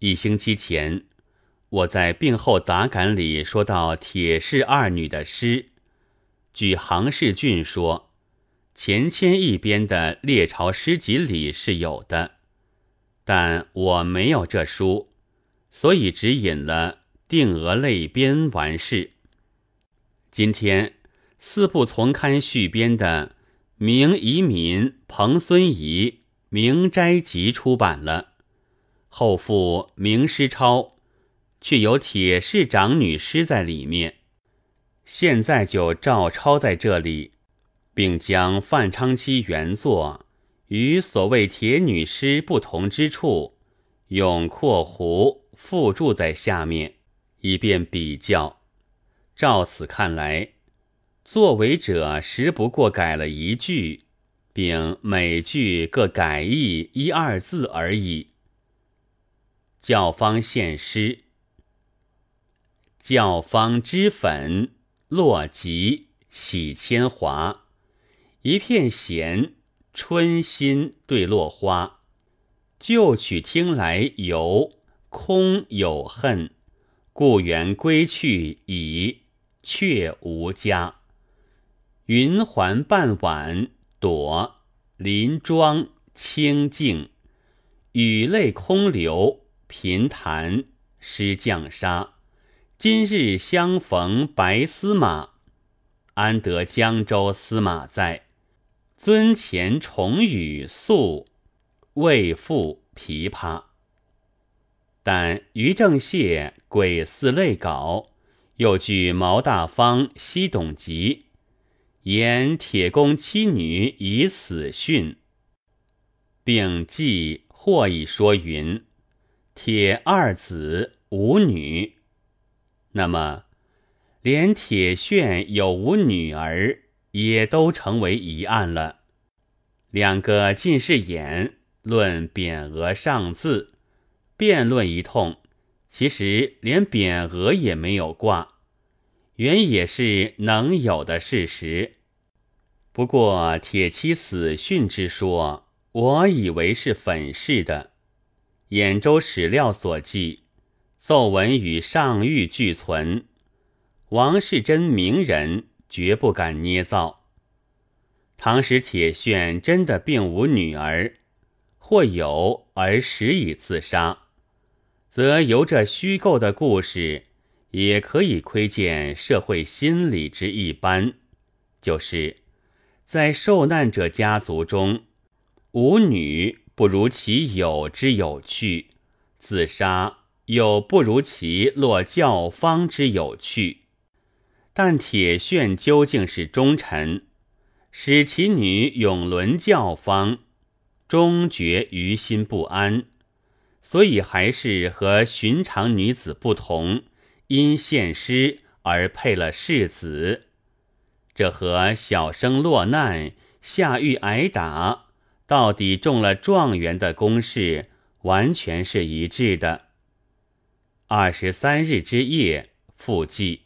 一星期前，我在病后杂感里说到铁氏二女的诗，据杭世俊说，钱谦一编的列朝诗集里是有的，但我没有这书，所以只引了定额类编完事。今天四部丛刊续编的《明遗民彭孙仪明斋集》出版了。后附名诗抄，却有铁氏长女诗在里面。现在就照抄在这里，并将范昌期原作与所谓铁女诗不同之处，用括弧附注在下面，以便比较。照此看来，作为者实不过改了一句，并每句各改译一二字而已。教坊献诗，教坊脂粉落吉喜千华，一片闲春心对落花。旧曲听来犹空有恨，故园归去已却无家。云环半晚朵，林庄清静，雨泪空流。贫谈失将杀，今日相逢白司马，安得江州司马在？尊前重语素，未复琵琶。但于正谢鬼似泪稿，又据毛大方西董吉，言铁公妻女以死讯，并记或以说云。铁二子无女，那么连铁铉有无女儿也都成为疑案了。两个近视眼论匾额上字，辩论一通，其实连匾额也没有挂，原也是能有的事实。不过铁妻死讯之说，我以为是粉饰的。兖州史料所记，奏文与上谕俱存。王世贞名人，绝不敢捏造。唐时铁铉真的并无女儿，或有而实已自杀，则由这虚构的故事，也可以窥见社会心理之一般，就是在受难者家族中，无女。不如其有之有趣，自杀又不如其落教方之有趣。但铁铉究竟是忠臣，使其女永沦教方，终觉于心不安，所以还是和寻常女子不同，因献诗而配了世子。这和小生落难，下狱挨打。到底中了状元的公式，完全是一致的。二十三日之夜，复记。